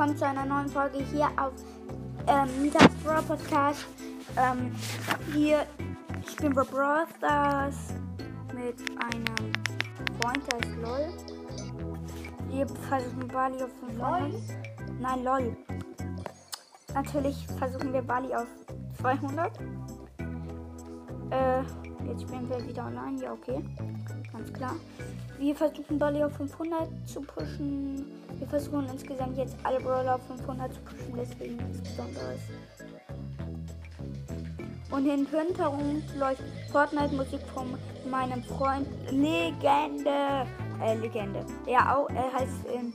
willkommen zu einer neuen Folge hier auf ähm, Mitas Brawl Podcast. Ähm, hier spielen wir Brawl Stars mit einem Freund, der ist LOL. Wir versuchen Bali auf 500. Nein, LOL. Natürlich versuchen wir Bali auf 200. Äh, jetzt spielen wir wieder online. Ja, okay. Ganz klar. Wir versuchen Bali auf 500 zu pushen. Wir versuchen insgesamt jetzt alle Brawler auf 500 zu pushen, deswegen nichts Besonderes. Und im Hintergrund läuft Fortnite-Musik von meinem Freund Legende. Äh, Legende. Er auch, er heißt ähm,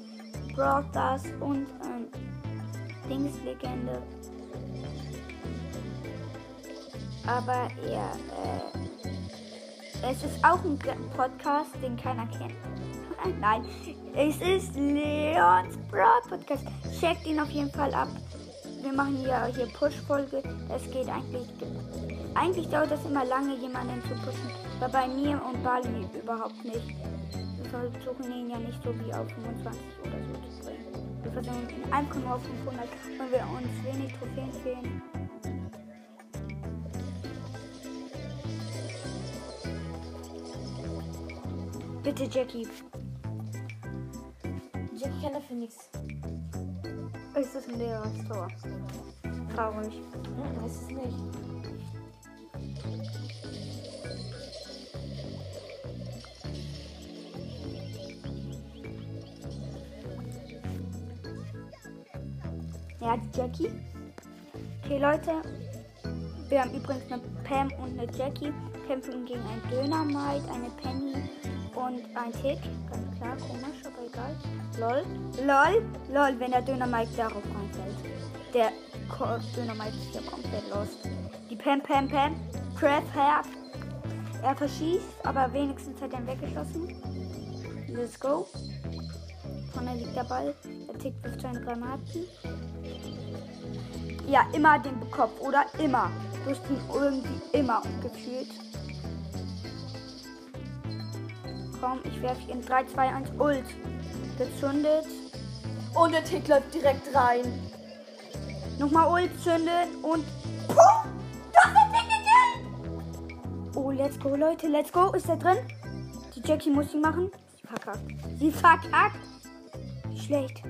Brawl Stars und ähm, Dings Legende. Aber er, äh, es ist auch ein Podcast, den keiner kennt. Nein, es ist Leons Brawl Podcast. Checkt ihn auf jeden Fall ab. Wir machen hier, hier Push-Folge. Es geht eigentlich. Eigentlich dauert das immer lange, jemanden zu pushen. Aber bei mir und Bali überhaupt nicht. Wir versuchen ihn ja nicht so wie auf 25 oder so zu bringen. Wir versuchen ihn einfach nur auf 500, weil wir uns wenig Trophäen fehlen. Bitte, Jackie. Jackie kann dafür nichts. Es ist ein leeres Tor. Traurig. Nein, weiß es nicht. Ja, Jackie. Okay, Leute. Wir haben übrigens eine Pam und eine Jackie. Kämpfen gegen ein Dönermite, eine Penny und ein Tick. Ganz klar, komisch, aber egal. Lol. Lol. Lol, wenn der Dönermite darauf reinfällt. Der Ko Dönermite ist ja komplett lost. Die Pam, Pam, Pam. Crap, Herb. Er verschießt, aber wenigstens hat er ihn weggeschossen. Let's go. Vorne liegt der Ball. Der Tick wirft seine Granaten. Ja, immer den Kopf, oder? Immer. Du hast irgendwie immer gefühlt. Komm, ich werfe ihn 3, 2, 1, Ult. Gezündet. Und der Tick läuft direkt rein. Nochmal Ult zünden und. Puh! Doch, der Tick gekillt! Oh, let's go, Leute, let's go. Ist er drin? Die Jackie muss ihn machen. Sie verkackt. Sie verkackt. Schlecht.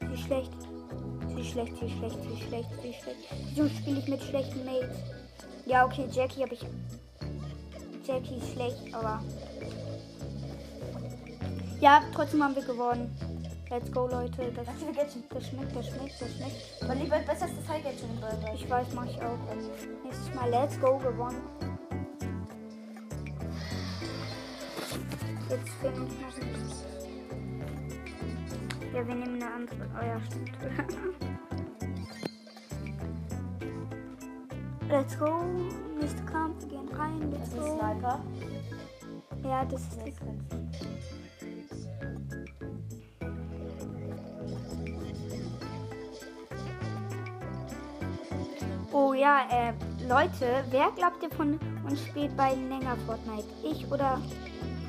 Wie schlecht. Sie schlecht, sie schlecht, sie schlecht, sie schlecht. Wieso spiele ich mit schlechten Mates? Ja, okay, Jackie habe ich. Jackie ist schlecht, aber. Ja, trotzdem haben wir gewonnen. Let's go, Leute. Das, viele Gadgets. das schmeckt, das schmeckt, das schmeckt. Aber lieber besser als das High Gadget in Burger. Ich weiß, mach ich auch. Nächstes Mal Let's Go gewonnen. Jetzt fehlen uns noch ein Ja, wir nehmen eine andere. Oh ja, stimmt. Let's go. Nächster Kampf. Wir gehen rein. Let's Das ist go. Sniper. Ja, das ist die Oh ja, äh, Leute, wer glaubt ihr von uns spielt bei länger Fortnite? Ich oder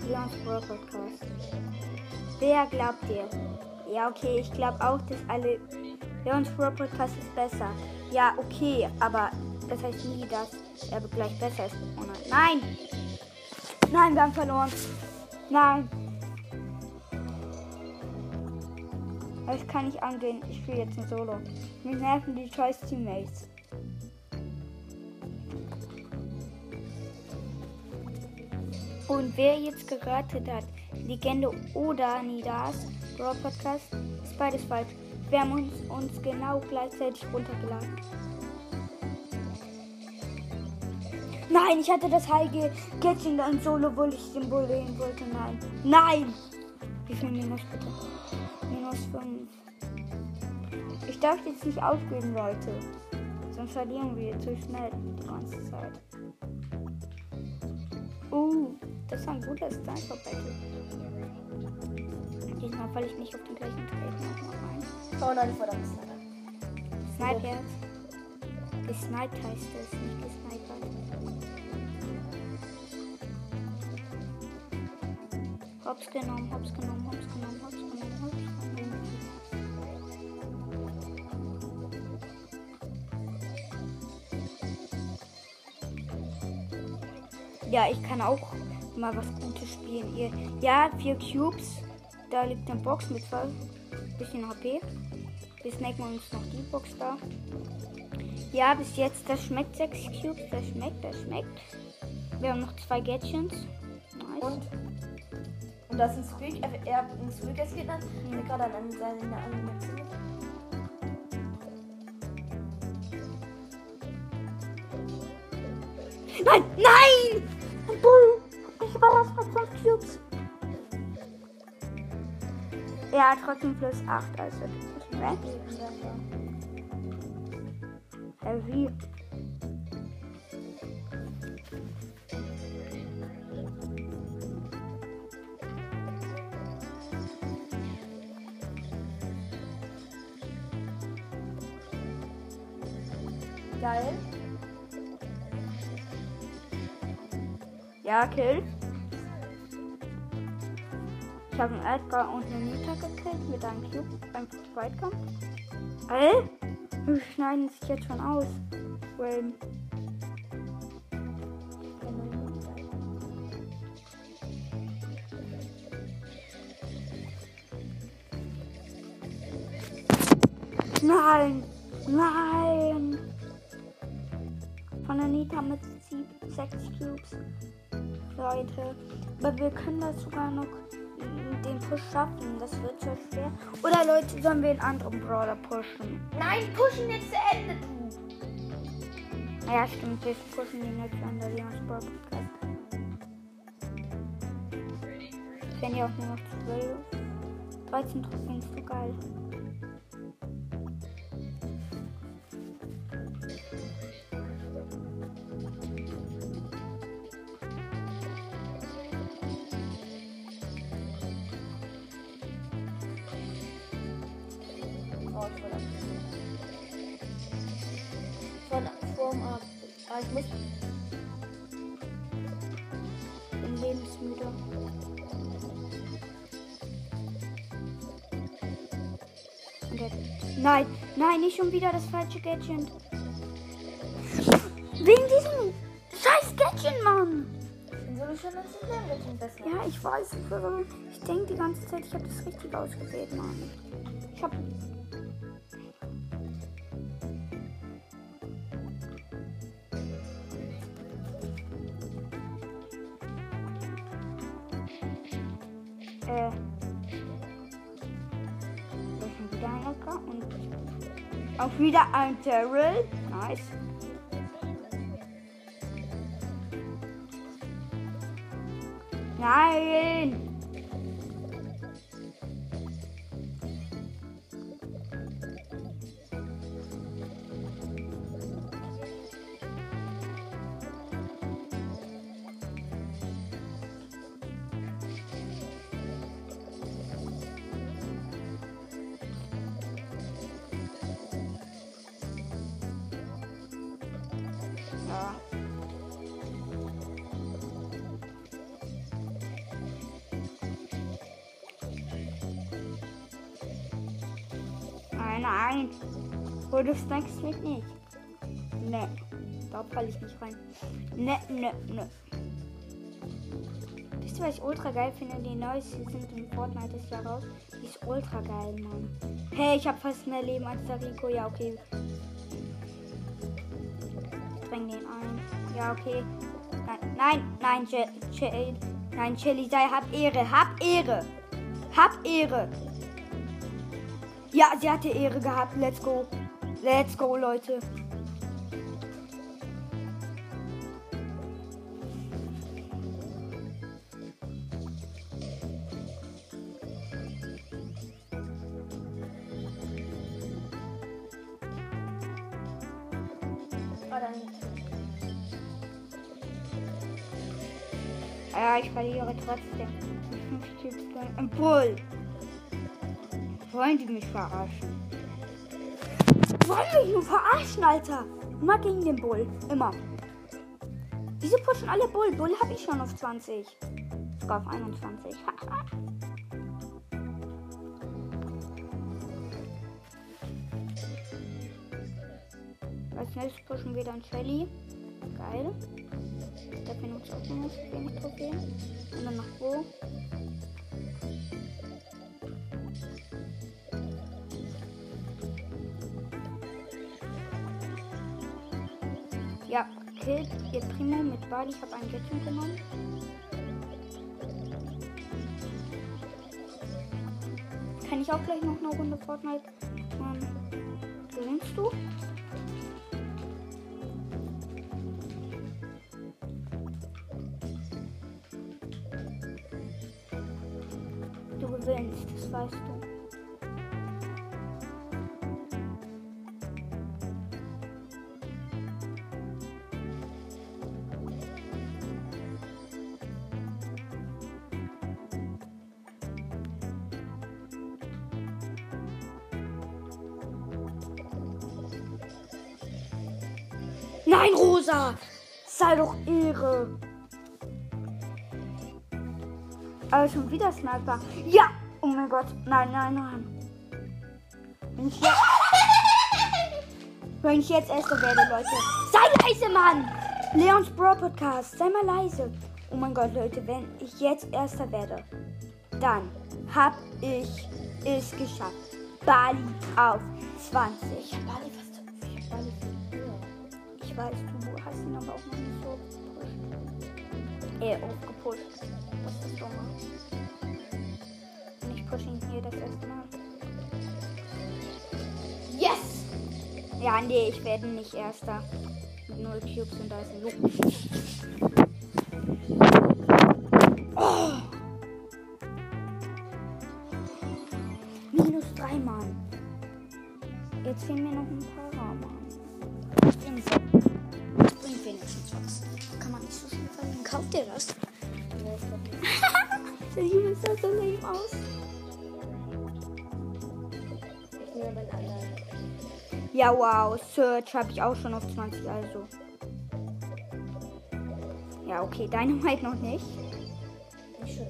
Leons Brawl Podcast? Wer glaubt ihr? Ja, okay, ich glaube auch, dass alle Leons Brawl Podcast ist besser. Ja, okay, aber das heißt nie, dass er gleich besser ist. Oh nein. Nein! Wir haben verloren. Nein. Das kann ich angehen. Ich spiele jetzt ein Solo. Mich nerven die Choice Teammates. Und wer jetzt geratet hat, Legende oder Nidas, Brawl Podcast, ist beides falsch. Wir haben uns, uns genau gleichzeitig runtergeladen. Nein, ich hatte das Heige Gadget ein Solo, obwohl ich den Bull wählen wollte. Nein. Nein! Wie viel Minus bitte? Minus 5. Ich darf jetzt nicht aufgeben, Leute. Sonst verlieren wir zu schnell die ganze Zeit. Uh, das ist ein guter Sniper Battle. Diesmal falle ich nicht auf den gleichen Treten nochmal rein. Oh nein, verdammt. Sniper. Gesniped heißt es, nicht gesnipert. Hops genommen, hops genommen, hops genommen, hops genommen, hops genommen. Ja, ich kann auch mal was Gutes spielen. Ihr, ja, vier Cubes. Da liegt eine Box mit zwei bisschen HP. Wir snacken uns noch die Box da. Ja, bis jetzt, das schmeckt sechs Cubes. Das schmeckt, das schmeckt. Wir haben noch zwei Gadgets. Nice. Und, und das ist ein Squeak. Er, er ein Squeak als Gegner, der gerade an seine Animation. Nein, nein! Trotzdem plus 8, also das ist weg. Heavy. Geil. Ja, Kill. Habe einen Edgar und eine Nita gekillt mit einem Cube beim Zweitkampf. Ey, wir schneiden sich jetzt schon aus. Well, nein, nein. Von der Nita mit 6 Cubes. Leute, aber wir können das sogar noch den Push schaffen. Das wird so schwer. Oder Leute, sollen wir einen anderen Brawler pushen? Nein, pushen jetzt zu Ende, du. Ja, stimmt. Wir pushen den jetzt an der Leons Brawl Podcast. Wenn ihr auch nur noch 12. 13 Trophäen ist so geil. Jetzt. Nein, nein, nicht schon wieder das falsche Gadget. Wegen diesem scheiß Gadget, Mann. Ja, ich weiß. Ich denke die ganze Zeit, ich habe das richtig ausgewählt, Mann. Ich habe auch wieder ein Terrell. Nice. Du snackst mich nicht. Ne. Da falle ich nicht rein. Ne, ne, ne. Wisst ihr, was ich ultra geil finde? Die neue Season in Fortnite ist ja raus. Die ist ultra geil, Mann. Hey, ich habe fast mehr Leben als der Rico. Ja, okay. Ich dräng den ein. Ja, okay. Nein, nein, nein, Je Je nein, Shelly, sei, hab Ehre, hab Ehre. Hab Ehre. Ja, sie hatte Ehre gehabt. Let's go. Let's go, Leute. Ah. Ja, ich verliere trotzdem. Bull. Wollen die mich verarschen? Wollen mich nur verarschen, Alter? Immer gegen den Bull. Immer. Wieso pushen alle Bull? Bull habe ich schon auf 20. Sogar auf 21. Als nächstes pushen wir dann Shelly. Geil. Da Trophäen und auch noch wenig Trophäen. Und dann noch wo? Ja, killt ihr Primo mit Bali. Ich habe einen Gadget genommen. Kann ich auch gleich noch eine Runde Fortnite machen? Gewinnst du? Du gewinnst, das weißt du. Rosa! Sei doch irre! Aber schon wieder Sniper. Ja! Oh mein Gott. Nein, nein, nein. Wenn ich jetzt, wenn ich jetzt Erster werde, Leute. Sei leise, Mann! Leons Bro Podcast. Sei mal leise. Oh mein Gott, Leute. Wenn ich jetzt Erster werde, dann hab ich es geschafft. Bali auf 20. Bali fast. Ich hab Bali. Ich weiß, du ihn aber auch noch nicht so gepusht. Äh, aufgepusht. Das ist dumme. Und ich pushe ihn hier das erste Mal. Yes! Ja, nee, ich werde nicht Erster. Mit null Cubes und da ist ein Loop. Oh! Minus drei Mann. Jetzt fehlen mir noch ein paar Mann. Ich. Das bringt wenigstens was. Kann man nicht so viel verlieren. Kauft ihr das? Ich. Der Junge sah so lame aus. Ich nehme den anderen. Ja, wow. Search habe ich auch schon auf 20, also. Ja, okay. Dynamite noch nicht. Nicht schon.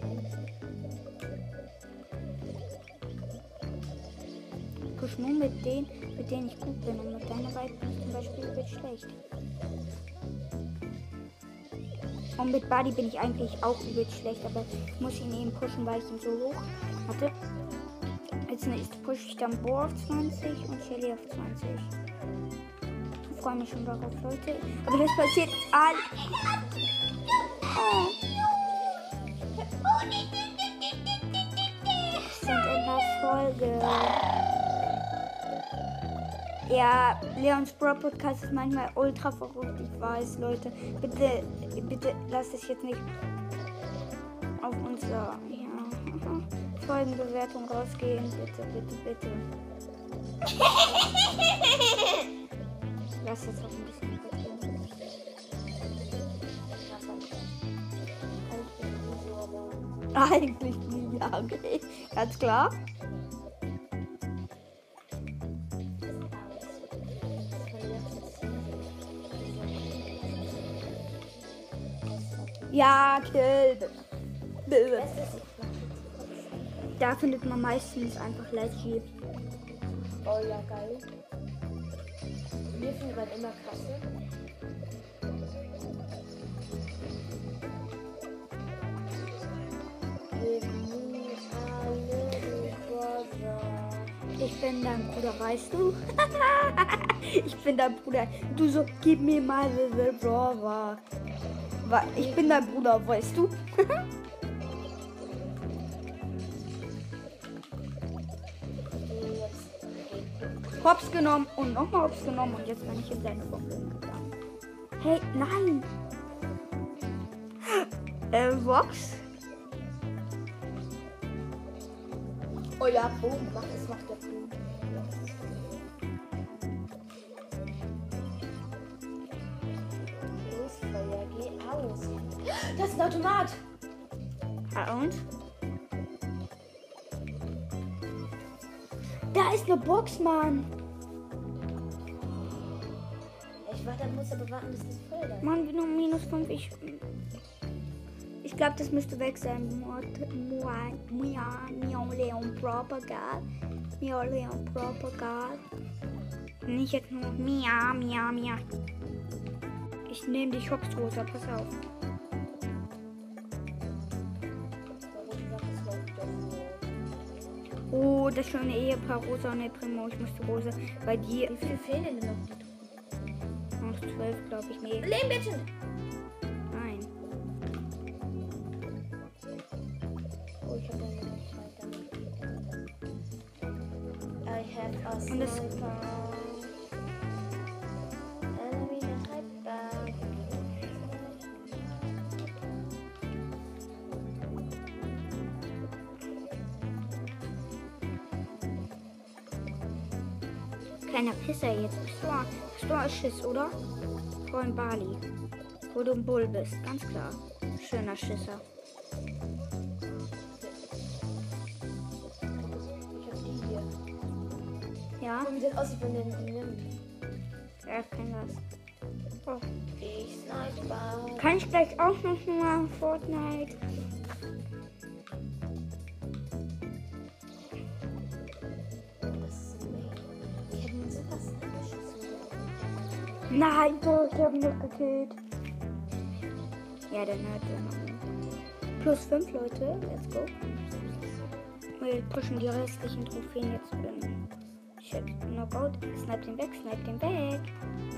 Push nur mit denen, mit denen ich gut bin. Und mit Dynamite bin ich zum Beispiel übel schlecht. Und mit Buddy bin ich eigentlich auch übel schlecht, aber ich muss ihn eben pushen, weil ich ihn so hoch hatte. Als nächstes pushe ich dann Bo auf 20 und Shelly auf 20. Ich freue mich schon darauf, Leute. Aber das passiert all. Oh. Wir sind in der Folge. Ja, Leons Bro Podcast ist manchmal ultra verrückt, ich weiß, Leute. Bitte, bitte lasst es jetzt nicht auf unsere ja, Folgenbewertung rausgehen. Bitte, bitte, bitte. Lass jetzt auch ein bisschen. Eigentlich nie, ja, okay. Ganz klar. Ja, kill. Da findet man meistens einfach Leggy. Oh ja, geil. Wir finden man immer krasse. Ich bin dein Bruder, weißt du? ich bin dein Bruder. Du so, gib mir mal the brother. Ich bin dein Bruder, weißt du? Hops genommen und nochmal Hops genommen und jetzt bin ich in seine Bombe gegangen. Hey, nein! Äh, Vox? Oh ja, Boom, mach es, macht der Boom. Automat. Ah, und? Da ist eine Box, Mann. Ich warte, muss aber warten, bis das voll ist. Mann, nur minus 5. Ich, ich glaube, das müsste weg sein. Miau Leon Propagal. Miau Leon Propagal. Nicht jetzt nur Mia, Mia, Mia. Ich nehme dich Hops, Rosa. Pass auf. Oh, das schöne Ehepaar Rosa und El Primo. Ich musste Rosa bei dir. Wie viele fehlen denn noch? Noch zwölf, glaube ich. Nee, Lehmbettchen! Kleiner Pisser jetzt. Stor, Stor ist Schiss, oder? Vor in Bali. Wo du ein Bull bist, ganz klar. Schöner Schisser. Ich hab die hier. Ja, wie das aussieht, wenn der die nimmt. er kennt das. Oh. Ich sniper. Kann ich gleich auch noch mal Fortnite? Nein, doch, ich habe ihn nicht gekillt. Ja, der Nerd immer. Plus fünf Leute, let's go. Wir pushen die restlichen Trophäen jetzt in. Shit, Knockout. Snipe den weg, snipe den weg.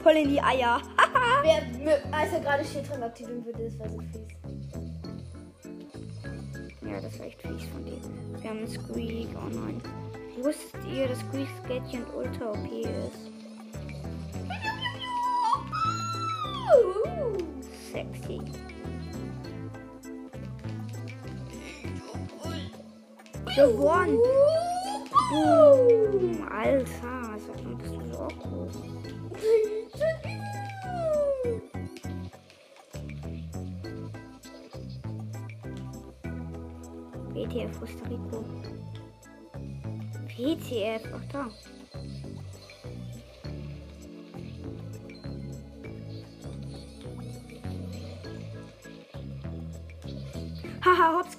Voll in die Eier. Wer, als er gerade Schild drin aktivieren würde, das wäre so fies. Ja, das war echt fies von dir. Wir haben einen Squeak, oh nein. Wusstet ihr, dass Squeak Sketchy und Ultra OP ist? Sexy. Gewonnen! Boom! Alter, sag mal, bist du so groß? WTF Costa Rico. WTF, ach da.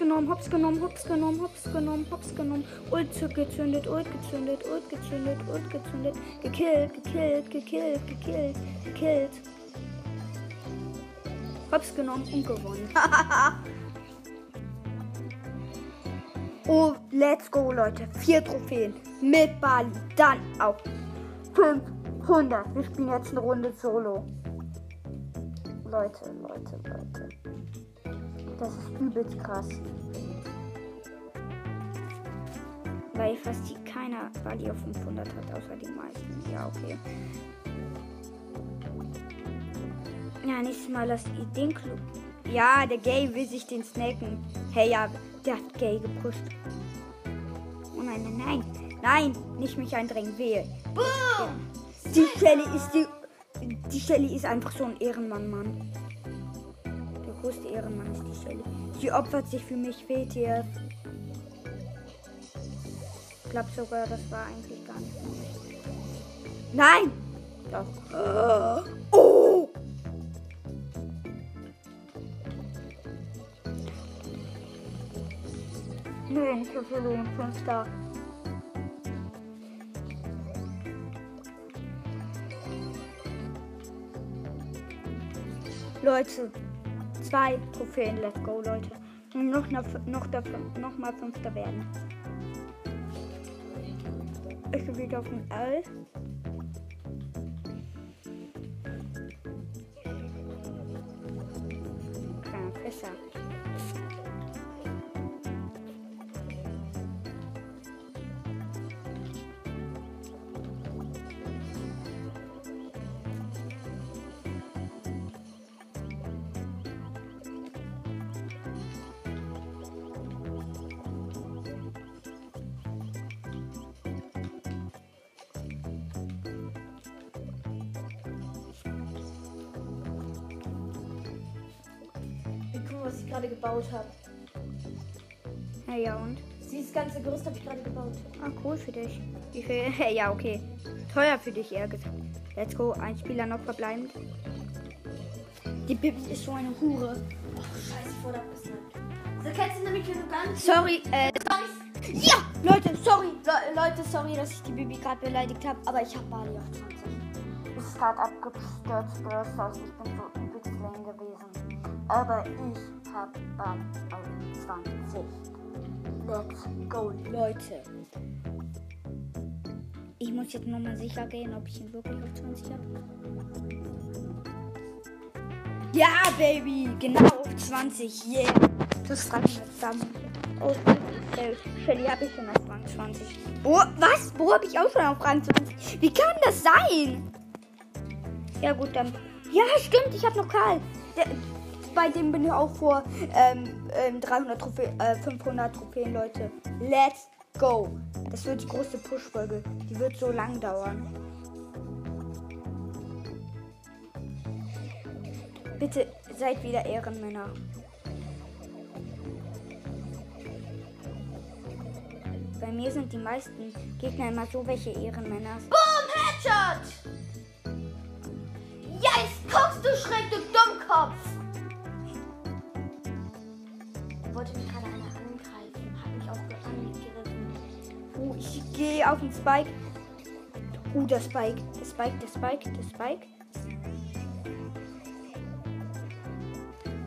Genommen, hops genommen, hops genommen, hops genommen, hops genommen. Ult gezündet, ult gezündet, ult gezündet, ult gezündet. Gekillt, gekillt, gekillt, gekillt, gekillt. Hops genommen und gewonnen. oh, let's go, Leute. Vier Trophäen mit Bali. Dann auf 500. Wir spielen jetzt eine Runde Solo. Leute, Leute, Leute. Das ist übelst krass. Weil fast die keiner Bali auf 500 hat, außer die meisten. Ja, okay. Ja, nächstes Mal lasst ihr den Club. Ja, der Gay will sich den snacken. Hey, ja, der hat Gay gepusht. Oh nein, nein, nein. Nein, nicht mich eindrängen. Wehe. Ja. Die Shelly ist die. Die Shelly ist einfach so ein Ehrenmann, Mann. Der größte Ehrenmann ist die Shelly. Sie opfert sich für mich, WTF. Ich glaube sogar, das war eigentlich gar nicht mich. Nein! Doch. Oh! Nein, ich habe verloren. Fünf Star. Leute, zwei Trophäen, let's go, Leute. Und noch, noch, noch, noch mal Fünfter werden. Ich bin wieder auf dem L. ich gerade gebaut habe. Ja, ja, und? Dieses ganze Gerüst habe ich gerade gebaut. Ah, cool für dich. Wie viel? ja, okay. Teuer für dich, eher gesagt. Let's go. Ein Spieler noch verbleibend. Die Bibi ist so eine Hure. Oh, scheiße, ich wurde abgesnappt. So kennst du nämlich, du ganz... Sorry, äh, Sorry. ja, Leute, sorry. Le Leute, sorry, dass ich die Bibi gerade beleidigt habe, aber ich habe Bali auf 20. Es ist gerade abgestürzt. Ich bin so übelst lame gewesen. Aber ich auf 20. Let's go. Leute. Ich muss jetzt nochmal sicher gehen, ob ich ihn wirklich auf 20 habe. Ja, Baby! Genau auf 20. Yeah! Das reicht mir zusammen. Oh, äh, Shelly habe ich schon auf Rang 20. Oh, was? Wo habe ich auch schon auf Rang 20? Wie kann das sein? Ja, gut, dann. Ja, stimmt, ich habe noch Karl. Der, bei dem bin ich auch vor ähm, ähm, 300 Trophäen, äh, 500 Trophäen, Leute. Let's go. Das wird die große Push-Folge. Die wird so lang dauern. Bitte seid wieder Ehrenmänner. Bei mir sind die meisten Gegner immer so welche Ehrenmänner. Boom, Headshot! Gehe auf den Spike. Uh, der Spike. Der Spike, der Spike, der Spike.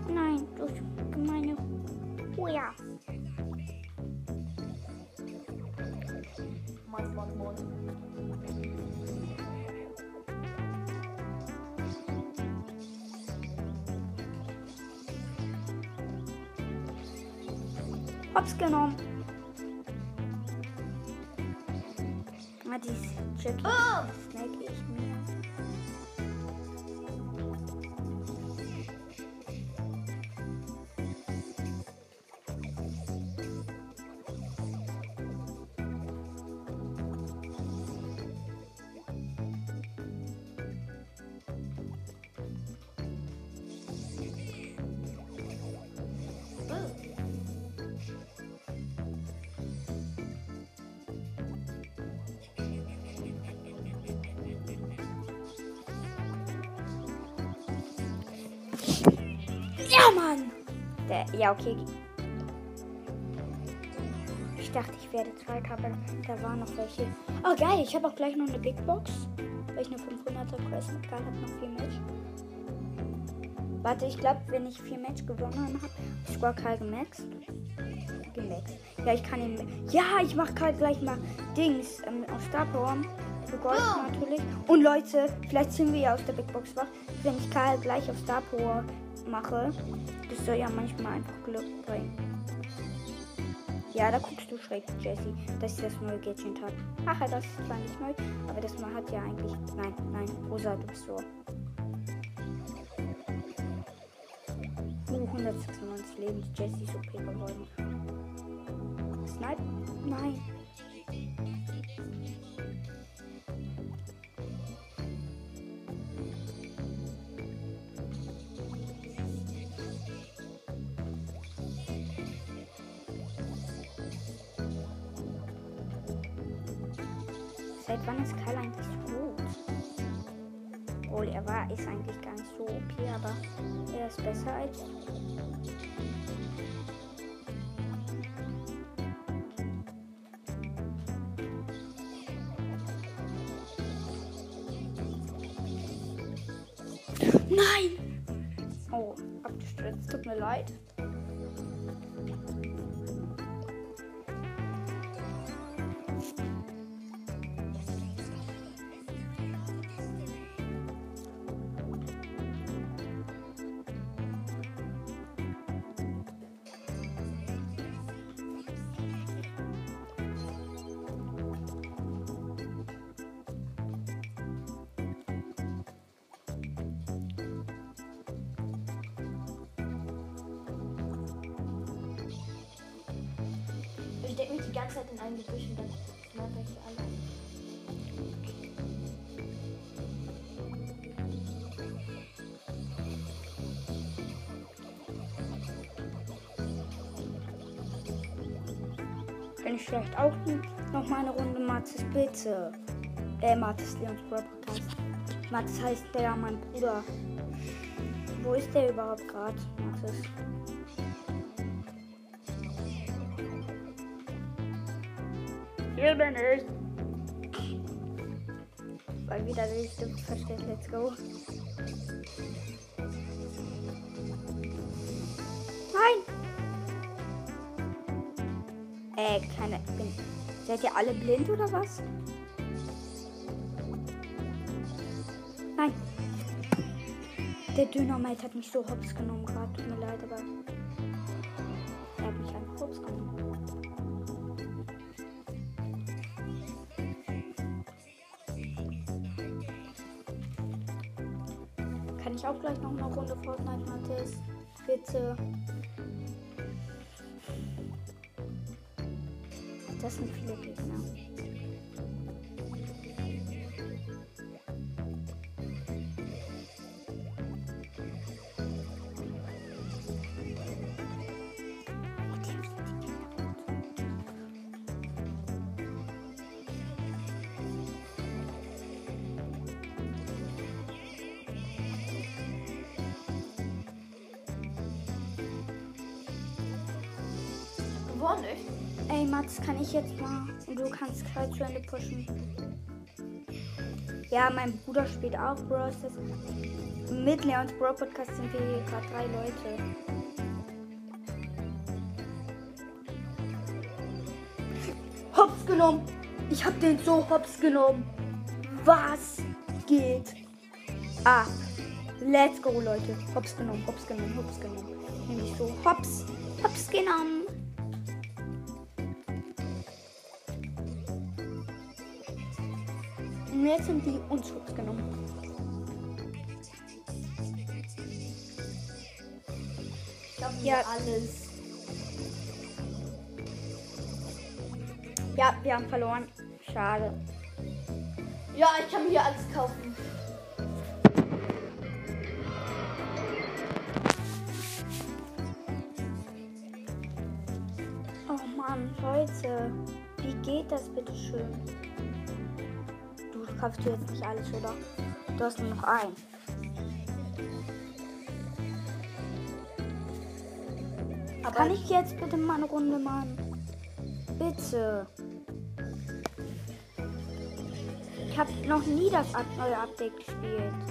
Nein, du gemeine. Oh ja. Mann, Mann, Mann. Hops genommen. Die Jackie. Ja, okay. Ich dachte, ich werde Zweiter, aber da waren noch welche. Oh, geil, ich habe auch gleich noch eine Big Box. Weil ich eine 500er Quest mit Karl habe, noch 4 Match. Warte, ich glaube, wenn ich 4 Match gewonnen habe, ich sogar Karl gemaxt. Gemaxt. Ja, ich kann ihn. Ja, ich mache Karl gleich mal Dings ähm, auf Star Power. Für Gold natürlich. Und Leute, vielleicht sind wir ja aus der Big Box wach. Wenn ich Karl gleich auf Star Power mache, das soll ja manchmal einfach Glück bringen. Ja, da guckst du schräg, Jessie, dass ich das neue Gadget habe. Ach, das ist zwar nicht neu, aber das mal hat ja eigentlich. Nein, nein, Rosa, du bist so. Uh, 196 Leben, die Jessie ist OP geworden. Snipe? Nein. Ist eigentlich gar nicht so OP, aber er ist besser als. Nein! Oh, abgestürzt. Tut mir leid. Ich decke mich die ganze Zeit in einem Gebüsch und dann sniper ich alle. Wenn ich vielleicht auch noch mal eine Runde Matzes Bitte. Äh, Matzes Leons Brawl Podcast. Matzes heißt der mein Bruder. Wo ist der überhaupt gerade? Matzes. Hier bin ich. Weil wieder die Stimme versteht. Let's go. Nein! Äh, keine. Bin, seid ihr alle blind oder was? Nein. Der Dynamite hat mich so hops genommen gerade. Tut mir leid, aber. Auch gleich noch eine Runde Fortnite Mathis? Bitte. Das sind viele Gegner. Kann ich jetzt mal und du kannst Karl zu Ende pushen? Ja, mein Bruder spielt auch. Das mit Leons Bro Podcast sind wir hier gerade drei Leute. Hops genommen. Ich hab den so hops genommen. Was geht ab? Let's go, Leute. Hops genommen, hops genommen, hops genommen. Nämlich so hops, hops genommen. Und jetzt sind die uns hops genommen. Ich glaube, Ja. alles. Ja, wir haben verloren. Schade. Ja, ich kann mir hier alles kaufen. Oh Mann, Leute. Wie geht das bitte schön? Du kaufst du jetzt nicht alles, oder? Du hast nur noch ein. Aber Kann ich jetzt bitte mal eine Runde machen? Bitte. Ich habe noch nie das neue Update gespielt.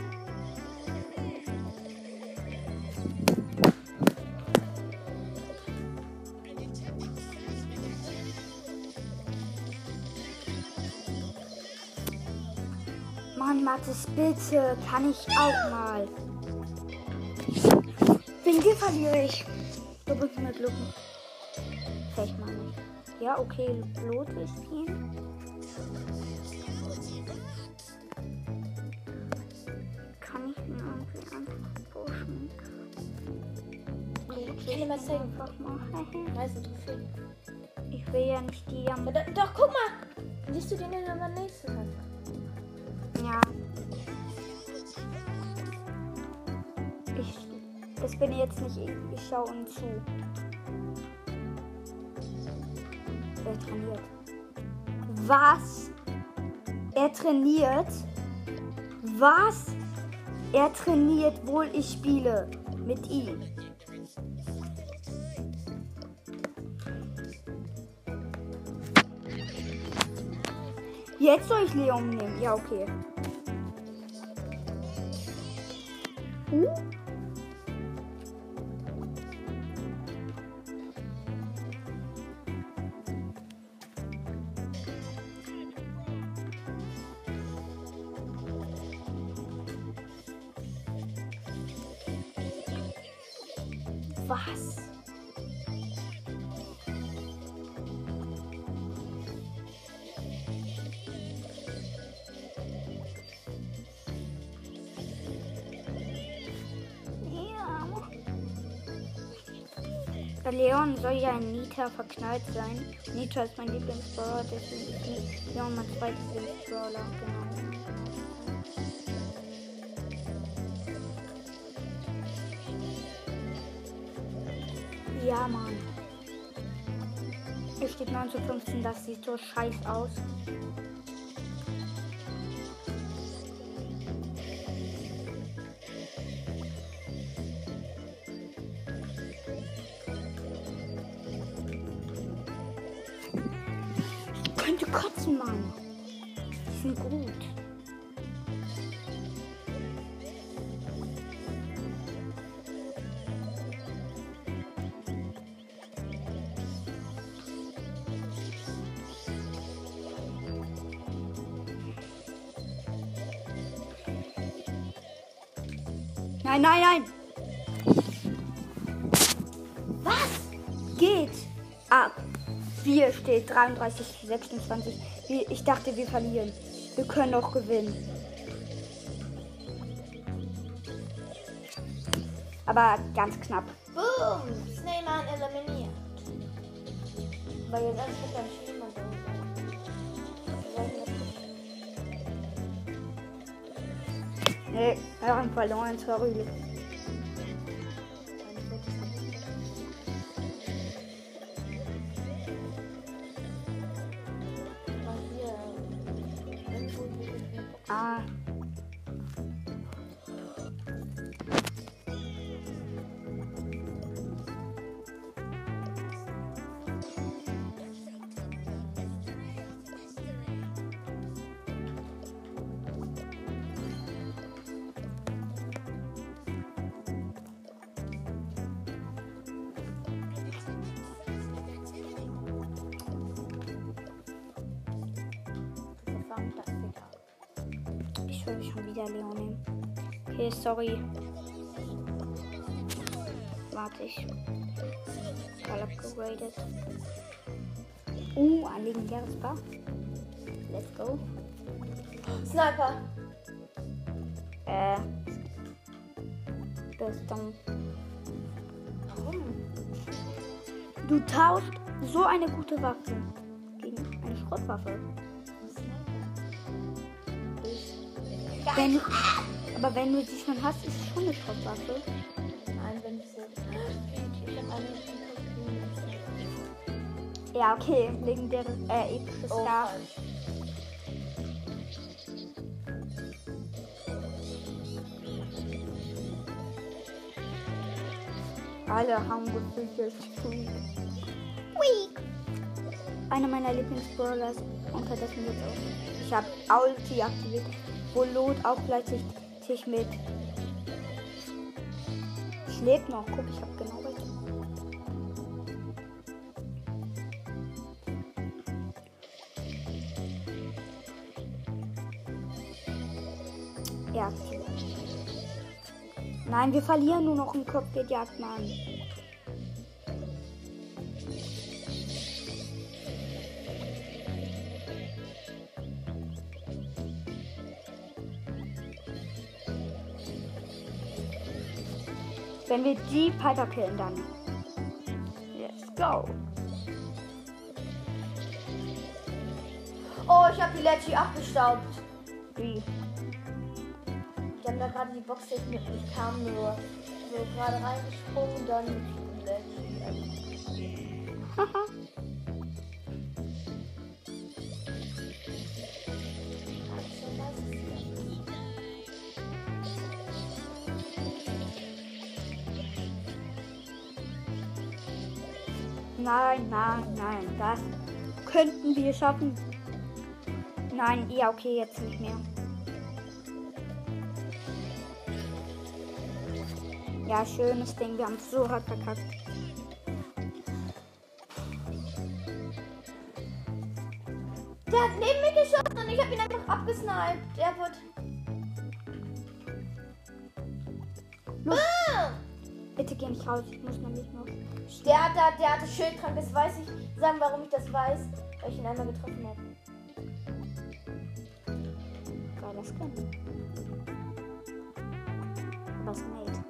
Mathis, bitte. Kann ich auch mal. Wegen dir verliere ich. Du bist mit Glück. Vielleicht mal nicht. Ja, okay, Lote spielen. Kann ich ihn irgendwie einfach pushen? Lote Ich kann dir mal zeigen. Ich will ja nicht die. Ja, da, doch, guck mal. Siehst du den, den du am nächsten? Das bin jetzt nicht ich. Ich schaue ihm zu. Er trainiert. Was? Er trainiert? Was? Er trainiert, wohl ich spiele. Mit ihm. Jetzt soll ich Leon nehmen. Ja, okay. Uh. Nita verknallt sein. Nita ist mein Lieblingsbrawler, deswegen ist Ni- Leon mein zweiter Lieblingsbrawler. Genau. Ja, Mann. Hier steht 9 zu 15, das sieht so scheiß aus. Nein, nein, nein. Was? Geht ab. Wir steht 33 zu 26. Wir- Ich dachte, wir verlieren. Wir können doch gewinnen. Aber ganz knapp. Boom! Snowman eliminiert. Weil jetzt alles mit deinem Schneemann Nee, wir haben verloren, sorry. Upgraded. Uh, ein legendäres Bar. Let's go. Sniper! Äh. Das ist dumm. Warum? Du tauschst so eine gute Waffe gegen eine Schrottwaffe. Wenn aber wenn du sie schon hast, ist es schon eine Schrottwaffe. Ja, okay. Legendäres, äh, episches Oh, Star. Alle haben gefühlt Weak. Weak. Einer meiner Lieblingsbrawlers unterdessen jetzt auch. Ich habe Ulti aktiviert, wo Lot auch gleichzeitig mit. Ich lebe noch. Guck, ich habe genau Nein, wir verlieren nur noch im Kopf geht Jagd Mann. Wenn wir die Piper killen, dann. Let's go. Oh, ich hab die Lecci abgestaubt. Wie? Da gerade die Box jetzt mit Ich kam nur so gerade reingesprungen, dann mit Lecci. Haha. Nein, nein, nein. Das könnten wir schaffen. Nein, ja, okay, jetzt nicht mehr. Ja, schönes Ding. Wir haben so hart verkackt. Der hat neben mir geschossen und ich hab ihn einfach abgesniped. Der wird. Ah! Bitte geh nicht raus. Ich muss nämlich noch. Der hat da, der hatte Schildkrank, das weiß ich. Sagen, warum ich das weiß, weil ich ihn einmal getroffen habe. Geiler Skin. Was made?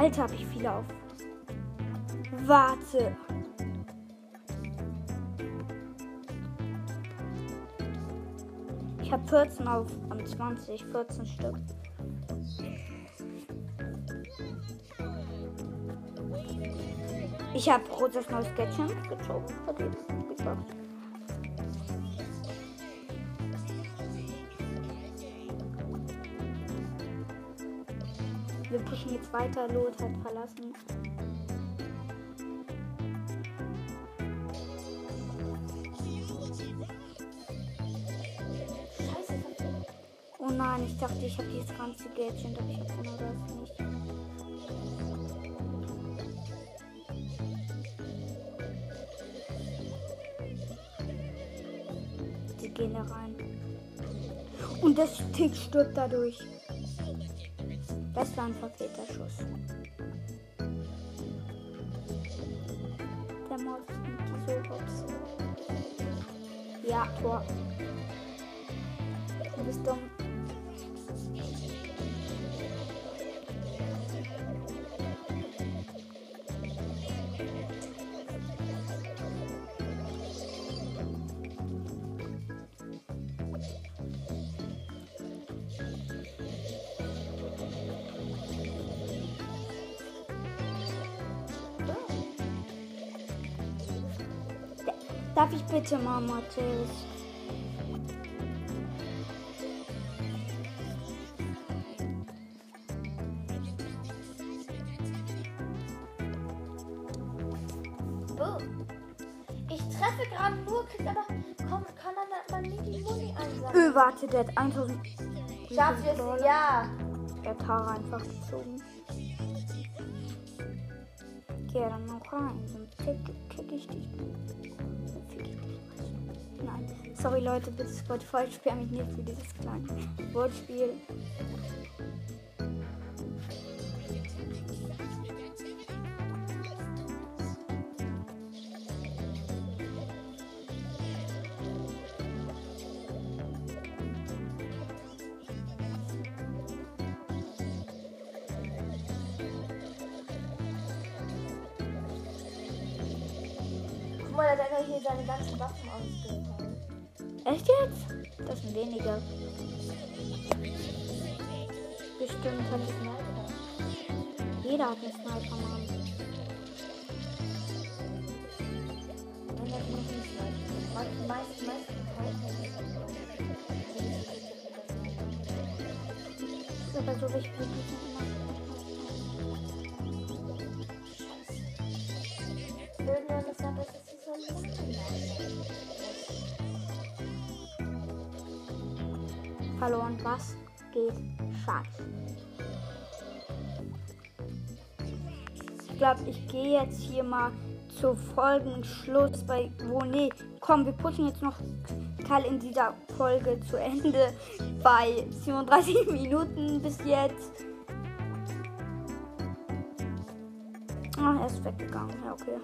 Alter, hab ich viele auf. Warte. Ich habe 14 auf und 20, 14 Stück. Ich habe rotes neues Gadget gezogen. Okay, Wir pushen jetzt weiter. Lot hat verlassen. Scheiße, Oh nein, ich dachte, ich habe dieses ganze Gadget, aber ich habe genau das nicht. Die gehen da rein. Und das Tick stirbt dadurch. Das war ein verfehlter Schuss. Der Mod nimmt die so. Ja, Tor. Bitte mal? Boom. Ich treffe gerade nur, krieg aber komm, kann er mal nicht die Muni einsammeln. Öh, warte, der hat 1000. Schafft es? Ja. Der hat Haare einfach gezogen. Geh dann noch rein, sonst kick, kick ich dich. Fick ich dich. Nein. Sorry Leute, bitte Spotify, ich sperre mich nicht für dieses kleine Wortspiel. Bestimmt hat es Jeder hat einen Sniper, Mann. Nein, das muss nicht sein. Meist, meist, meist Ist aber so wichtig, wie immer. Irgendwann ist aber, lang. Verloren, was geht glaube, ich gehe jetzt hier mal zu Folgenschluss bei wo nee, komm, wir pushen jetzt noch Teil in dieser Folge zu Ende bei 37 Minuten bis jetzt. Ah, er ist weggegangen. Ja, okay.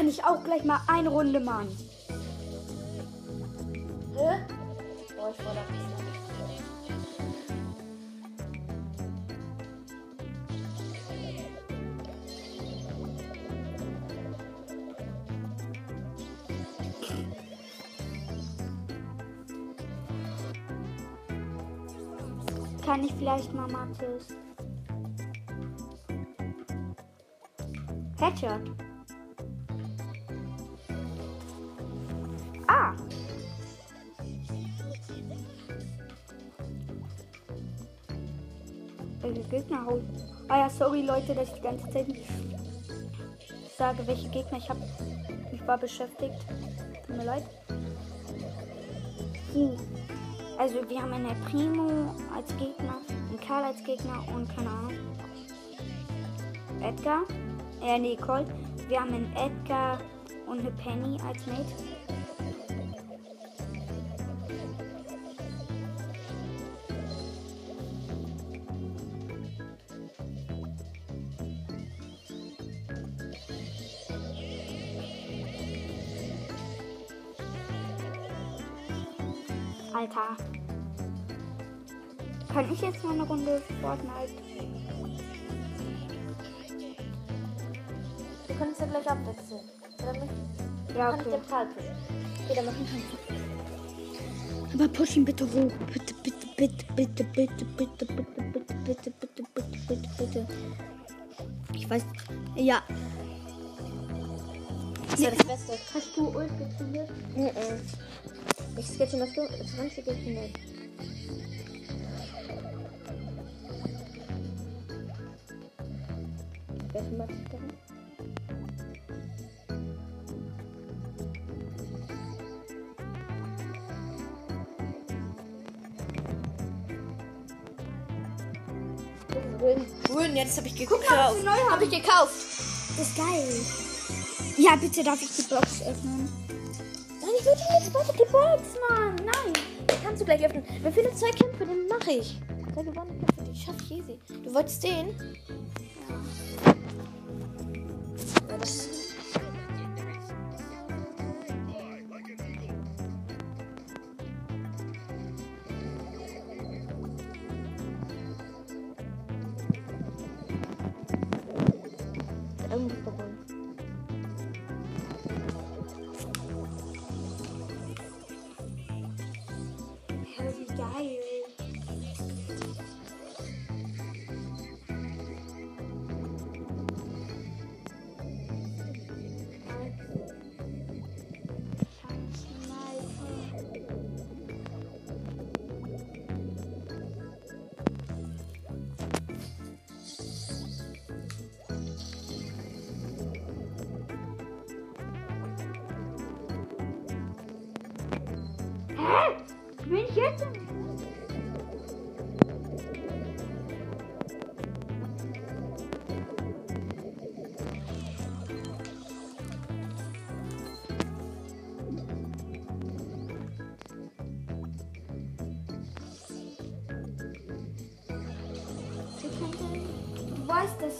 Kann ich auch gleich mal eine Runde machen. Hä? Boah, ich war da nicht. Kann ich vielleicht mal Mathis? Headshot. Hauen? Ah ja, sorry Leute, dass ich die ganze Zeit nicht sage, welche Gegner ich habe. Ich war beschäftigt. Tut mir leid. Uh. Also wir haben eine Primo als Gegner, einen Karl als Gegner und keine Ahnung. Edgar. Äh, nee, Colt. Wir haben einen Edgar und eine Penny als Mate. Alter. Kann ich jetzt mal eine Runde Fortnite? Wir können es ja gleich abwechseln. Ja, Kann ich okay. dann machen wir Aber push ihn bitte hoch. Bitte, bitte, bitte, bitte, bitte, bitte, bitte, bitte, bitte, bitte, bitte, bitte, bitte. Ich weiß. Ja. Das ist ja das Beste. Hast du Ult gezündet? Mhm. Ich sketche das 20 Sekunden. Wer ist Max drin? Grün. Grün, jetzt habe ich gekauft. was wir neu haben. Habe ich gekauft. Das ist geil. Ja, bitte darf ich die Box öffnen? Ich würde jetzt warte die Box, Mann. Nein. Die kannst du gleich öffnen. Wie viele zwei Kämpfe, den mache ich. Zwei gewonnene Kämpfe, die schaffe ich easy. Du wolltest den?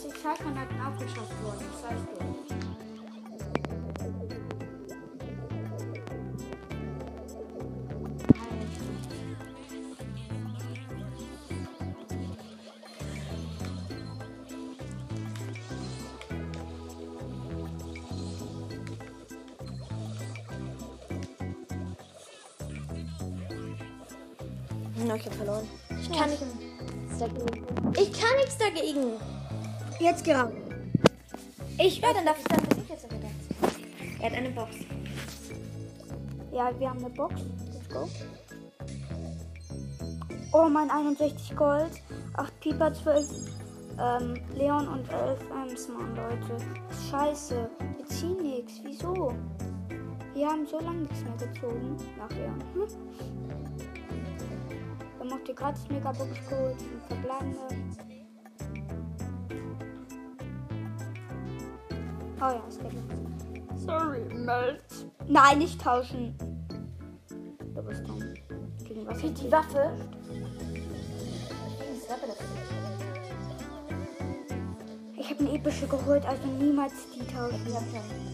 Dass die Schallgranaten abgeschafft wurden, das weißt du. Ich hab verloren. Ich kann nicht dagegen. Ich kann nichts dagegen. Jetzt gerade. Ich Ja, dann darf ich dann bin ich jetzt wieder. Er hat eine Box. Ja, wir haben eine Box. Let's go. Oh, mein 61 Gold. 8 Pieper, 12 ähm, Leon und 11 Ems, Mann, Leute. Scheiße. Wir ziehen nichts. Wieso? Wir haben so lange nichts mehr gezogen. Nach Leon. Hm? Dann macht ihr gratis Megabox geholt. Und verbleibende. Oh ja, es geht nicht. Sorry, Melt. Nein, nicht tauschen. Du bist dumm. Gegen was Die die Waffe. Ich habe eine epische geholt, also niemals die tauschen. Ja,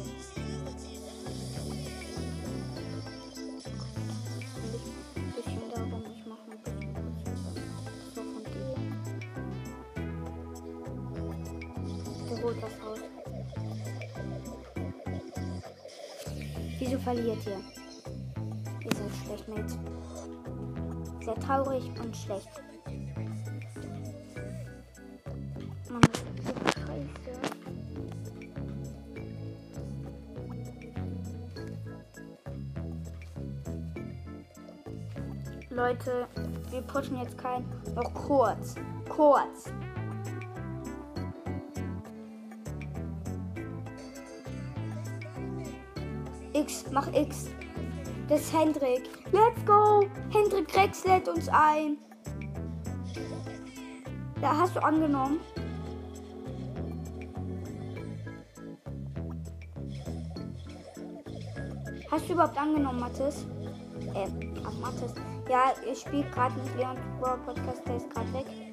Verliert ihr? Seid schlecht mit. Sehr traurig und schlecht. Mann. Leute, wir pushen jetzt kein. Noch kurz. Kurz. Mach X. Das ist Hendrik. Let's go. Hendrik Rex lädt uns ein. Da hast du angenommen. Hast du überhaupt angenommen, Mathis? Äh, Mathis. Ja, ihr spielt gerade nicht Leon Podcast, der ist gerade weg.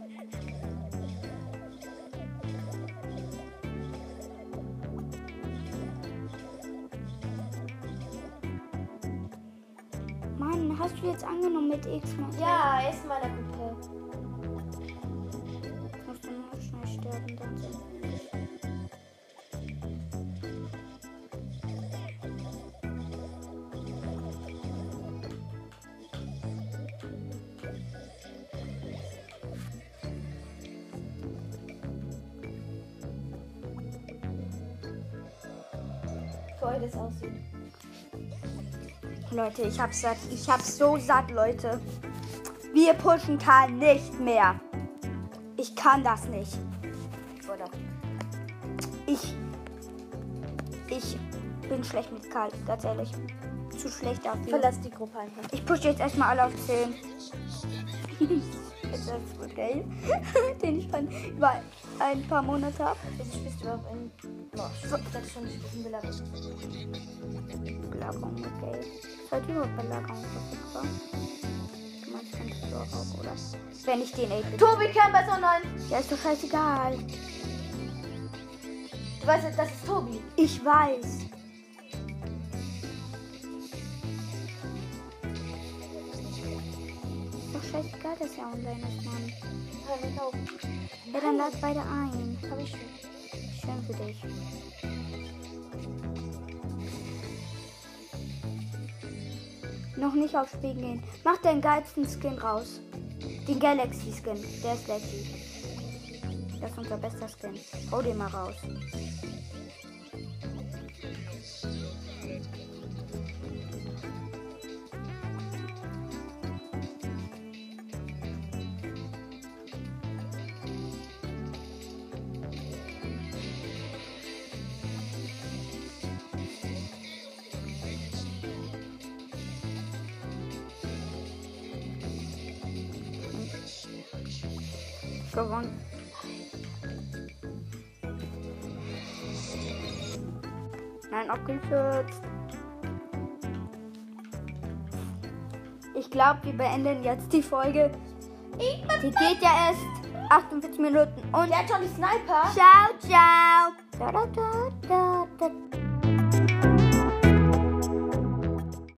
Leute, ich hab's satt. Ich hab's so satt, Leute. Wir pushen Karl nicht mehr. Ich kann das nicht. Oder? Ich. Ich bin schlecht mit Karl, ganz ehrlich. Zu schlecht dafür. Verlass die Gruppe einfach. Ich pushe jetzt erstmal alle auf 10. Ist das gut, gell? Den ich schon über ein paar Monate habe. Jetzt spielst du überhaupt in. Boah, sechs Stunden spielst du in Belagerung. Belagerung mit Geld. Ist heute überhaupt Belagerung verfügbar? Du meinst, kannst du auch, oder? Wenn ich den 8 Tobi Camper ist online. Ja, ist doch scheißegal. Du weißt, das ist Tobi. Ich weiß. Scheißegal, dass er online ist, Mann. Hab ich auch. Ja, dann lad beide ein. Hab ich schon. Schön für dich. Noch nicht auf Spiel gehen. Mach den geilsten Skin raus. Den Galaxy Skin. Der ist Lucky. Das ist unser bester Skin. Hau den mal raus. Wir beenden jetzt die Folge. Die geht ja erst 48 Minuten. Und Der die Sniper. ciao, ciao. Da, da, da, da, da.